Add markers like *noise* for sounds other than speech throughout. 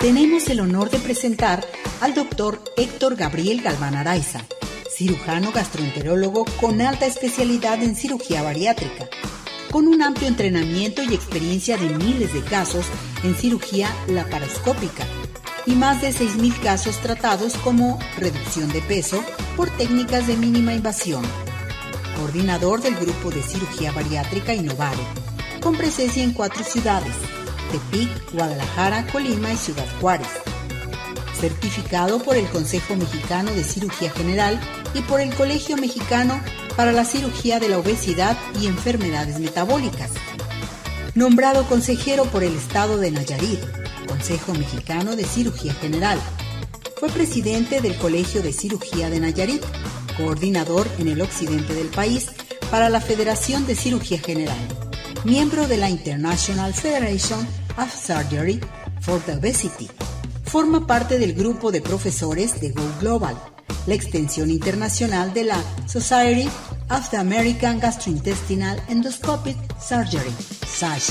tenemos el honor de presentar al doctor Héctor Gabriel Galván Araiza, cirujano gastroenterólogo con alta especialidad en cirugía bariátrica, con un amplio entrenamiento y experiencia de miles de casos en cirugía laparoscópica y más de 6.000 casos tratados como reducción de peso por técnicas de mínima invasión. Coordinador del grupo de cirugía bariátrica Innovare, con presencia en cuatro ciudades, Tepic, Guadalajara, Colima y Ciudad Juárez. Certificado por el Consejo Mexicano de Cirugía General y por el Colegio Mexicano para la Cirugía de la Obesidad y Enfermedades Metabólicas. Nombrado consejero por el Estado de Nayarit, Consejo Mexicano de Cirugía General. Fue presidente del Colegio de Cirugía de Nayarit, coordinador en el occidente del país para la Federación de Cirugía General miembro de la International Federation of Surgery for the Obesity. Forma parte del grupo de profesores de Go Global, la extensión internacional de la Society of the American Gastrointestinal Endoscopic Surgery, SASH,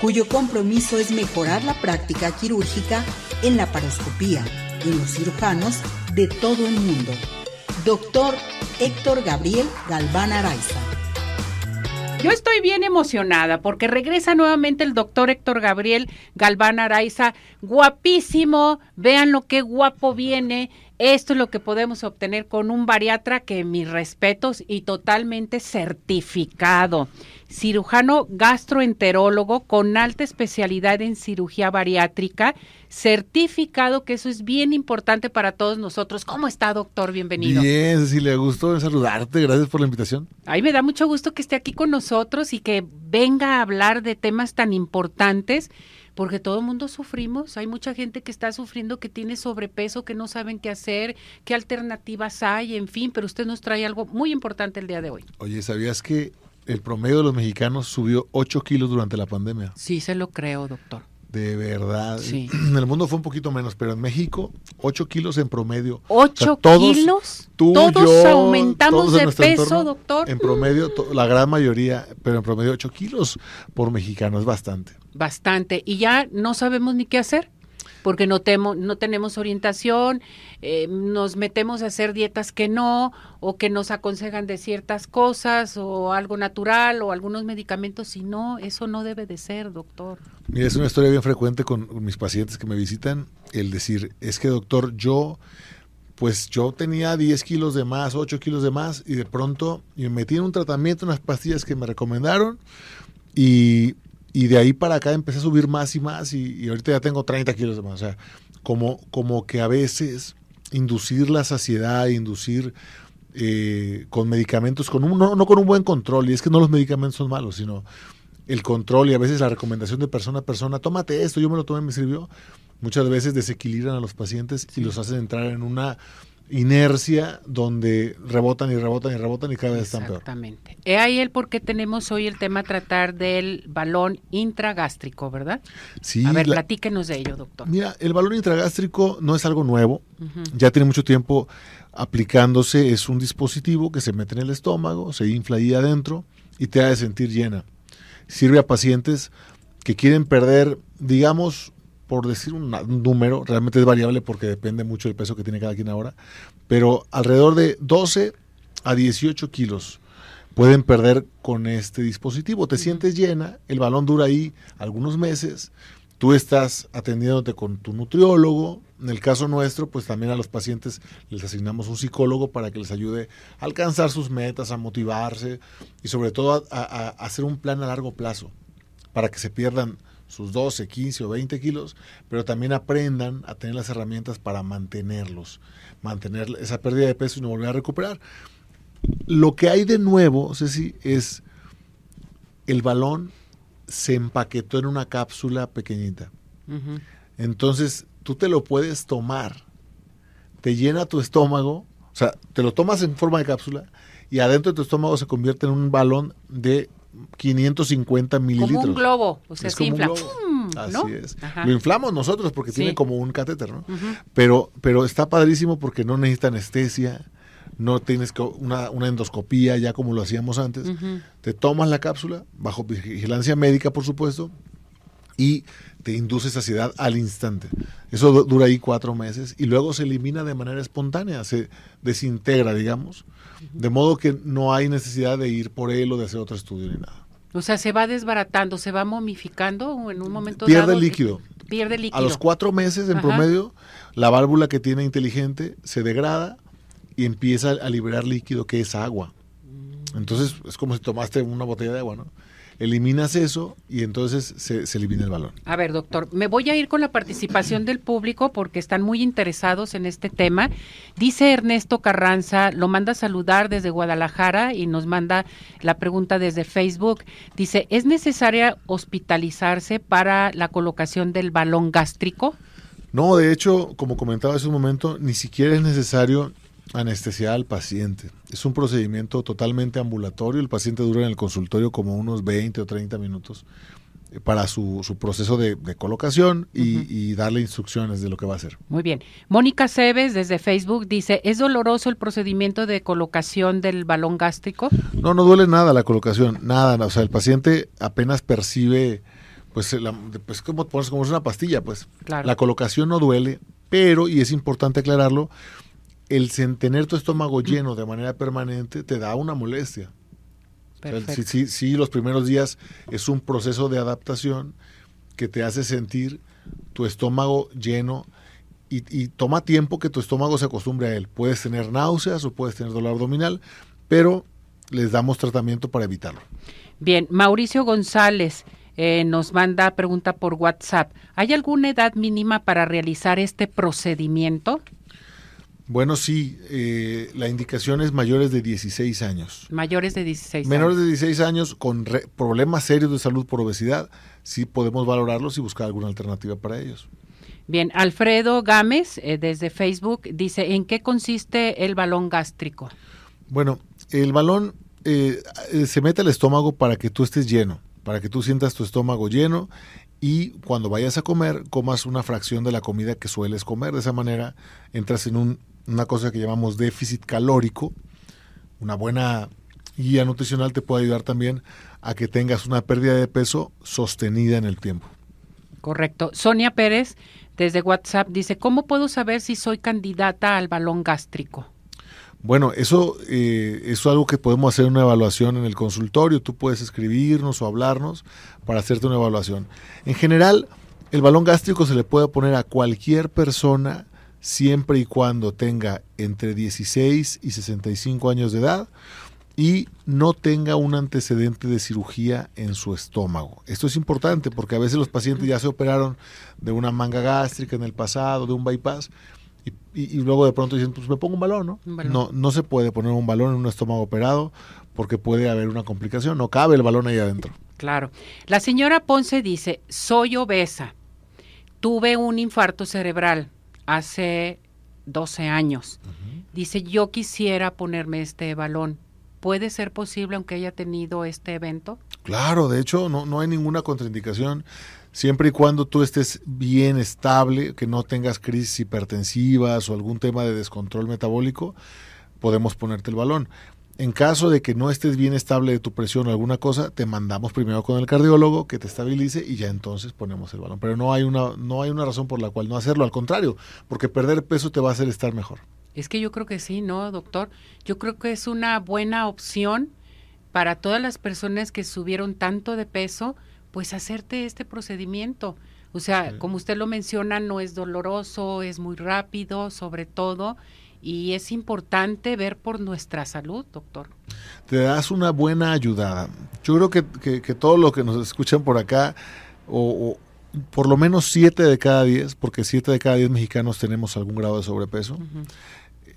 cuyo compromiso es mejorar la práctica quirúrgica en la paroscopía en los cirujanos de todo el mundo. Doctor Héctor Gabriel Galván Araiza. Yo estoy bien emocionada porque regresa nuevamente el doctor Héctor Gabriel Galván Araiza, guapísimo, vean lo que guapo viene. Esto es lo que podemos obtener con un bariatra que mis respetos y totalmente certificado cirujano gastroenterólogo con alta especialidad en cirugía bariátrica, certificado, que eso es bien importante para todos nosotros. ¿Cómo está, doctor? Bienvenido. Bien, Cecilia, gusto saludarte. Gracias por la invitación. Ay, me da mucho gusto que esté aquí con nosotros y que venga a hablar de temas tan importantes porque todo el mundo sufrimos, hay mucha gente que está sufriendo, que tiene sobrepeso, que no saben qué hacer, qué alternativas hay, en fin, pero usted nos trae algo muy importante el día de hoy. Oye, ¿sabías que el promedio de los mexicanos subió 8 kilos durante la pandemia. Sí, se lo creo, doctor. De verdad. Sí. En *clears throat* el mundo fue un poquito menos, pero en México, 8 kilos en promedio. ¿8 kilos? todos aumentamos de peso, doctor. En promedio, la gran mayoría, pero en promedio 8 kilos por mexicano, es bastante. Bastante. Y ya no sabemos ni qué hacer porque no, temo, no tenemos orientación, eh, nos metemos a hacer dietas que no, o que nos aconsejan de ciertas cosas, o algo natural, o algunos medicamentos, y no, eso no debe de ser, doctor. Mira, es una historia bien frecuente con mis pacientes que me visitan, el decir, es que doctor, yo pues yo tenía 10 kilos de más, 8 kilos de más, y de pronto me metí en un tratamiento, unas pastillas que me recomendaron, y y de ahí para acá empecé a subir más y más y, ahorita ya tengo 30 kilos de más. O sea, como, como que a veces inducir la saciedad, inducir eh, con medicamentos, con un, no, con un buen control, y es que no los medicamentos son malos, sino el control y a veces la recomendación de persona a persona, tómate esto, yo me lo tomé, me sirvió, muchas veces desequilibran a los pacientes y los hacen entrar en una inercia donde rebotan y rebotan y rebotan y cada vez están peor. Exactamente. He ahí el por qué tenemos hoy el tema tratar del balón intragástrico, ¿verdad? Sí. A ver, platíquenos de ello, doctor. Mira, el balón intragástrico no es algo nuevo, ya tiene mucho tiempo aplicándose, es un dispositivo que se mete en el estómago, se infla ahí adentro y te hace sentir llena. Sirve a pacientes que quieren perder, digamos, por decir un, número, realmente es variable porque depende mucho del peso que tiene cada quien ahora, pero alrededor de 12 a 18 kilos pueden perder con este dispositivo. Te sientes llena, el balón dura ahí algunos meses, tú estás atendiéndote con tu nutriólogo, en el caso nuestro, pues también a los pacientes les asignamos un psicólogo para que les ayude a alcanzar sus metas, a motivarse y sobre todo a hacer un plan a largo plazo para que se pierdan sus 12, 15 o 20 kilos, pero también aprendan a tener las herramientas para mantenerlos, mantener esa pérdida de peso y no volver a recuperar. Lo que hay de nuevo, Ceci, es el balón se empaquetó en una cápsula pequeñita. Entonces, tú te lo puedes tomar, te llena tu estómago, o sea, te lo tomas en forma de cápsula y adentro de tu estómago se convierte en un balón de 550 mililitros. Como un globo, o sea, se infla. Así es. Lo inflamos nosotros porque tiene como un catéter, ¿no? pero, pero está padrísimo porque no necesita anestesia, no tienes una, una endoscopía ya como lo hacíamos antes. Te tomas la cápsula, bajo vigilancia médica, por supuesto, y te induce saciedad al instante. Eso dura ahí cuatro meses y luego se elimina de manera espontánea, se desintegra, digamos, de modo que no hay necesidad de ir por él o de hacer otro estudio ni nada. O sea, se va desbaratando, se va momificando en un momento pierde líquido. Pierde líquido. A los cuatro meses, en promedio, la válvula que tiene inteligente se degrada y empieza a liberar líquido que es agua. Mm. Entonces es como si tomaste una botella de agua, ¿no? Eliminas eso y entonces se, elimina el balón. A ver, doctor, me voy a ir con la participación del público porque están muy interesados en este tema. Dice Ernesto Carranza, lo manda a saludar desde Guadalajara y nos manda la pregunta desde Facebook. Dice, ¿es necesaria hospitalizarse para la colocación del balón gástrico? No, de hecho, como comentaba hace un momento, ni siquiera es necesario anestesiar al paciente. Es un procedimiento totalmente ambulatorio. El paciente dura en el consultorio como unos 20 o 30 minutos eh, para su, su proceso de, colocación y, darle instrucciones de lo que va a hacer. Muy bien. Mónica Cebes desde Facebook dice, ¿es doloroso el procedimiento de colocación del balón gástrico? No, no duele nada la colocación, nada. O sea, el paciente apenas percibe, pues, pues como, como es una pastilla, pues. La colocación no duele, pero, y es importante aclararlo, el tener tu estómago lleno de manera permanente te da una molestia. sí, sí, los primeros días es un proceso de adaptación que te hace sentir tu estómago lleno y, y, toma tiempo que tu estómago se acostumbre a él. Puedes tener náuseas o puedes tener dolor abdominal, pero les damos tratamiento para evitarlo. Bien, Mauricio González eh, nos manda pregunta por WhatsApp. ¿Hay alguna edad mínima para realizar este procedimiento? Bueno, sí, eh, la indicación es mayores de 16 años. Mayores de 16 años. Menores de 16 años con problemas serios de salud por obesidad, sí podemos valorarlos y buscar alguna alternativa para ellos. Bien, Alfredo Gámez, eh, desde Facebook, dice, ¿en qué consiste el balón gástrico? Bueno, el balón eh, se mete al estómago para que tú estés lleno, para que tú sientas tu estómago lleno y cuando vayas a comer, comas una fracción de la comida que sueles comer. De esa manera entras en un una cosa que llamamos déficit calórico. Una buena guía nutricional te puede ayudar también a que tengas una pérdida de peso sostenida en el tiempo. Correcto. Sonia Pérez, desde WhatsApp, dice, ¿cómo puedo saber si soy candidata al balón gástrico? Bueno, eso, eh, es algo que podemos hacer una evaluación en el consultorio. Tú puedes escribirnos o hablarnos para hacerte una evaluación. En general, el balón gástrico se le puede poner a cualquier persona siempre y cuando tenga entre 16 y 65 años de edad y no tenga un antecedente de cirugía en su estómago. Esto es importante porque a veces los pacientes ya se operaron de una manga gástrica en el pasado, de un bypass, y, luego de pronto dicen, pues me pongo un balón, ¿no? No, no se puede poner un balón en un estómago operado porque puede haber una complicación, no cabe el balón ahí adentro. Claro. La señora Ponce dice, soy obesa, tuve un infarto cerebral, hace 12 años. Dice, yo quisiera ponerme este balón. ¿Puede ser posible aunque haya tenido este evento? Claro, de hecho no, no hay ninguna contraindicación. Siempre y cuando tú estés bien estable, que no tengas crisis hipertensivas o algún tema de descontrol metabólico, podemos ponerte el balón. En caso de que no estés bien estable de tu presión o alguna cosa, te mandamos primero con el cardiólogo que te estabilice y ya entonces ponemos el balón. Pero no hay una, no hay una razón por la cual no hacerlo, al contrario, porque perder peso te va a hacer estar mejor. Es que yo creo que sí, ¿no, doctor? Yo creo que es una buena opción para todas las personas que subieron tanto de peso, pues hacerte este procedimiento. O sea, como usted lo menciona, no es doloroso, es muy rápido, sobre todo, y es importante ver por nuestra salud, doctor. Te das una buena ayudada. Yo creo que, que, todo lo que nos escuchan por acá, o, por lo menos siete de cada diez, porque siete de cada diez mexicanos tenemos algún grado de sobrepeso.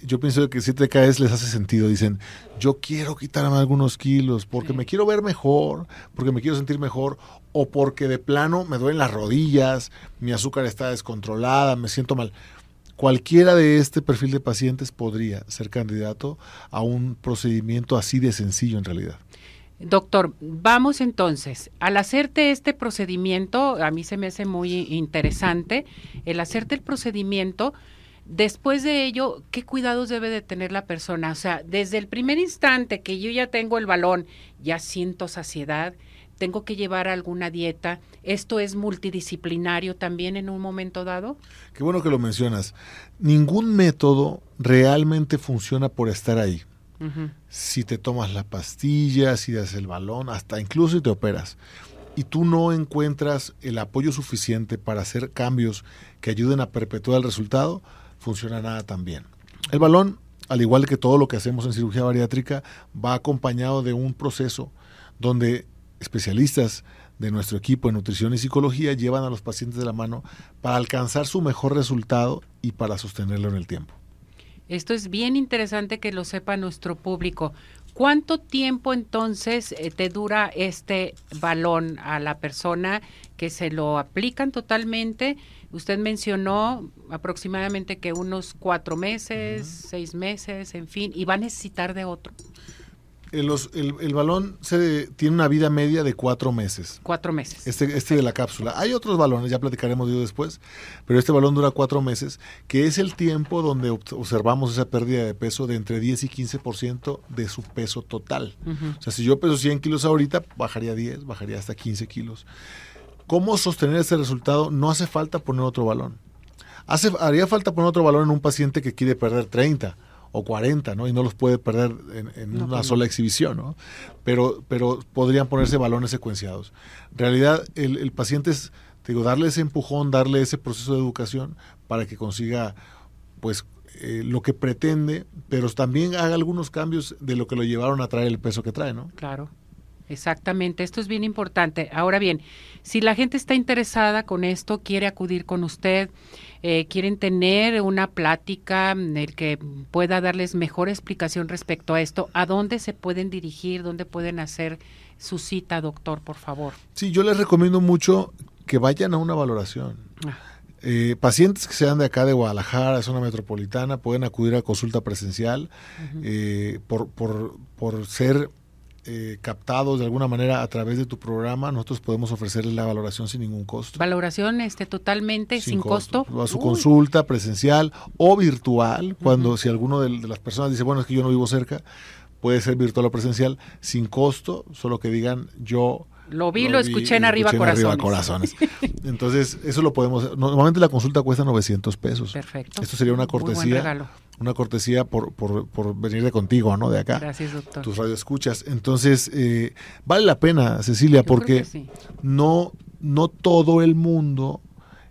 Yo pienso que siete de cada diez les hace sentido. Dicen, yo quiero quitarme algunos kilos porque me quiero ver mejor, porque me quiero sentir mejor, o porque de plano me duelen las rodillas, mi azúcar está descontrolada, me siento mal Cualquiera de este perfil de pacientes podría ser candidato a un procedimiento así de sencillo en realidad. Doctor, vamos entonces, al hacerte este procedimiento, a mí se me hace muy interesante, el hacerte el procedimiento, después de ello, ¿qué cuidados debe de tener la persona? O sea, desde el primer instante que yo ya tengo el balón, ya siento saciedad, tengo que llevar alguna dieta. ¿Esto es multidisciplinario también en un momento dado? Qué bueno que lo mencionas. Ningún método realmente funciona por estar ahí. Si te tomas la pastilla, si das el balón, hasta incluso si te operas, y tú no encuentras el apoyo suficiente para hacer cambios que ayuden a perpetuar el resultado, funciona nada tan bien. El balón, al igual que todo lo que hacemos en cirugía bariátrica, va acompañado de un proceso donde especialistas de nuestro equipo en nutrición y psicología llevan a los pacientes de la mano para alcanzar su mejor resultado y para sostenerlo en el tiempo. Esto es bien interesante que lo sepa nuestro público. ¿Cuánto tiempo entonces eh, te dura este balón a la persona que se lo aplican totalmente? Usted mencionó aproximadamente que unos cuatro meses, seis meses, en fin, y va a necesitar de otro. El, el, balón se, tiene una vida media de cuatro meses. Cuatro meses. Este, este de la cápsula. Hay otros balones, ya platicaremos de ello después, pero este balón dura cuatro meses, que es el tiempo donde observamos esa pérdida de peso de entre 10 y 15% de su peso total. O sea, si yo peso 100 kilos ahorita, bajaría 10, bajaría hasta 15 kilos. ¿Cómo sostener ese resultado? No hace falta poner otro balón. Hace, haría falta poner otro balón en un paciente que quiere perder 30 o 40, ¿no? Y no los puede perder en, una pues sola exhibición, ¿no? Pero, pero podrían ponerse balones secuenciados. En realidad, el, paciente es, digo, darle ese empujón, darle ese proceso de educación para que consiga, pues, eh, lo que pretende, pero también haga algunos cambios de lo que lo llevaron a traer el peso que trae, ¿no? Claro. Exactamente, esto es bien importante. Ahora bien, si la gente está interesada con esto, quiere acudir con usted, eh, quieren tener una plática en el que pueda darles mejor explicación respecto a esto, ¿a dónde se pueden dirigir? ¿Dónde pueden hacer su cita, doctor, por favor? Sí, yo les recomiendo mucho que vayan a una valoración. Ah. Eh, pacientes que sean de acá de Guadalajara, zona metropolitana, pueden acudir a consulta presencial eh, por, por, por ser eh, captados de alguna manera a través de tu programa, nosotros podemos ofrecerles la valoración sin ningún costo. Valoración este totalmente sin, costo. A su consulta presencial o virtual, cuando si alguno de, las personas dice, bueno, es que yo no vivo cerca, puede ser virtual o presencial sin costo, solo que digan yo lo vi, lo, escuché en arriba corazones. *laughs* Entonces, eso lo podemos. Normalmente la consulta cuesta 900 pesos. Perfecto. Esto sería una cortesía. Una cortesía por, por, por, venir de contigo, ¿no? De acá. Gracias, doctor. Tus radioescuchas. Entonces, eh, vale la pena, Cecilia, porque no, no todo el mundo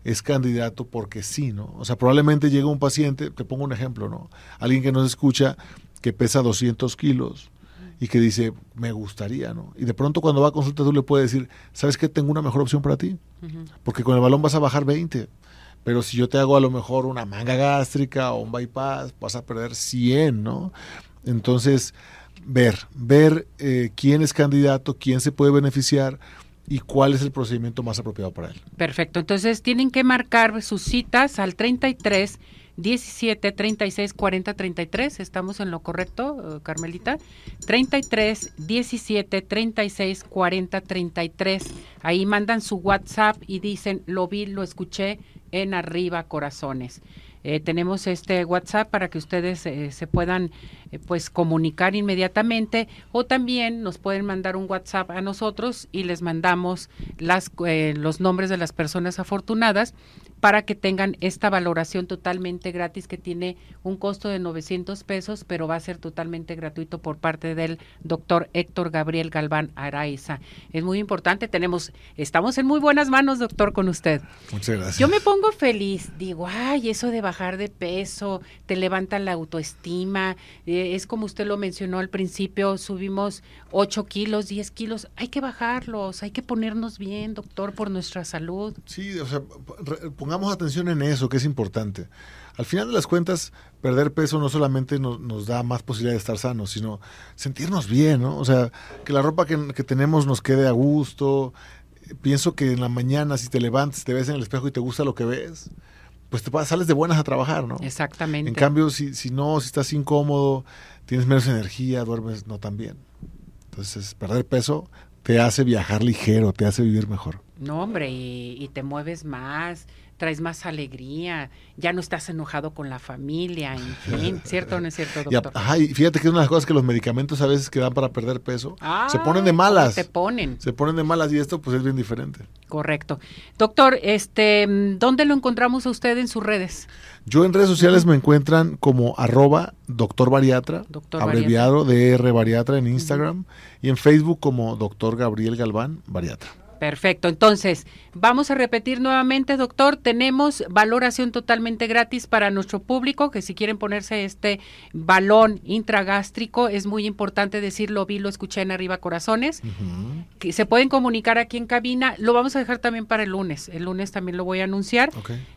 es candidato porque sí, ¿no? O sea, probablemente llega un paciente, te pongo un ejemplo, ¿no? Alguien que nos escucha que pesa 200 kilos y que dice, me gustaría, ¿no? Y de pronto cuando va a consulta tú le puedes decir, ¿sabes qué? Tengo una mejor opción para ti. Porque con el balón vas a bajar 20. Pero si yo te hago a lo mejor una manga gástrica o un bypass, vas a perder 100, ¿no? Entonces, ver, ver eh, quién es candidato, quién se puede beneficiar y cuál es el procedimiento más apropiado para él. Perfecto. Entonces, tienen que marcar sus citas al 33 17 36 40 33. Estamos en lo correcto, eh, Carmelita. 33 17 36 40 33. Ahí mandan su WhatsApp y dicen, lo vi, lo escuché en arriba corazones. Eh, tenemos este WhatsApp para que ustedes eh, se puedan pues comunicar inmediatamente o también nos pueden mandar un WhatsApp a nosotros y les mandamos las, los nombres de las personas afortunadas para que tengan esta valoración totalmente gratis que tiene un costo de 900 pesos, pero va a ser totalmente gratuito por parte del doctor Héctor Gabriel Galván Araiza. Es muy importante, tenemos, estamos en muy buenas manos, doctor, con usted. Muchas gracias. Yo me pongo feliz, digo, ay, eso de bajar de peso, te levanta la autoestima, eh, es como usted lo mencionó al principio, subimos 8 kilos, 10 kilos, hay que bajarlos, hay que ponernos bien, doctor, por nuestra salud. Sí, o sea, pongamos atención en eso, que es importante. Al final de las cuentas, perder peso no solamente nos, da más posibilidad de estar sanos, sino sentirnos bien, ¿no? O sea, que la ropa que, tenemos nos quede a gusto. Pienso que en la mañana, si te levantas, te ves en el espejo y te gusta lo que ves, pues te sales de buenas a trabajar, ¿no? Exactamente. En cambio, si, si no, si estás incómodo, tienes menos energía, duermes no tan bien. Entonces, perder peso te hace viajar ligero, te hace vivir mejor. No, hombre, y, y te mueves más, traes más alegría, ya no estás enojado con la familia, en *laughs* fin, ¿cierto o no es cierto, doctor? ajá, y fíjate que es una de las cosas que los medicamentos a veces que dan para perder peso, se ponen de malas. Se ponen. Se ponen de malas y esto pues es bien diferente. Correcto. Doctor, este, ¿dónde lo encontramos a usted en sus redes? Yo en redes sociales me encuentran como arroba doctor bariatra, abreviado DR bariatra en Instagram y en Facebook como doctor Gabriel Galván bariatra. Perfecto. Entonces, vamos a repetir nuevamente, doctor. Tenemos valoración totalmente gratis para nuestro público, que si quieren ponerse este balón intragástrico, es muy importante decirlo, vi, lo escuché en Arriba Corazones, que se pueden comunicar aquí en cabina. Lo vamos a dejar también para el lunes. El lunes también lo voy a anunciar.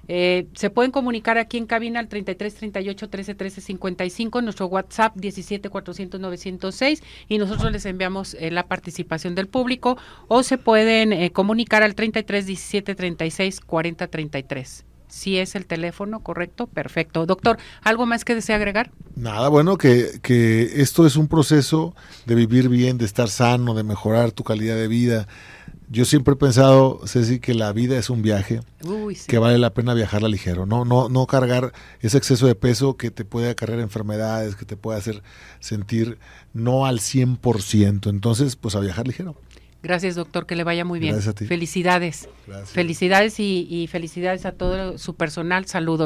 Eh, se pueden comunicar aquí en cabina al 33 38 13 13 55, nuestro WhatsApp 17 400 906 y nosotros les enviamos eh, la participación del público o se pueden eh, comunicar al 33 17 36 40 33. Si es el teléfono correcto, perfecto. Doctor, ¿algo más que desea agregar? Nada, bueno, que, que esto es un proceso de vivir bien, de estar sano, de mejorar tu calidad de vida. Yo siempre he pensado, Ceci, que la vida es un viaje, que vale la pena viajarla ligero, no, no, no cargar ese exceso de peso que te puede acarrear enfermedades, que te puede hacer sentir no al 100%. Entonces, pues a viajar ligero. Gracias, doctor, que le vaya muy bien. Felicidades. Felicidades y, y, felicidades a todo su personal. Saludos.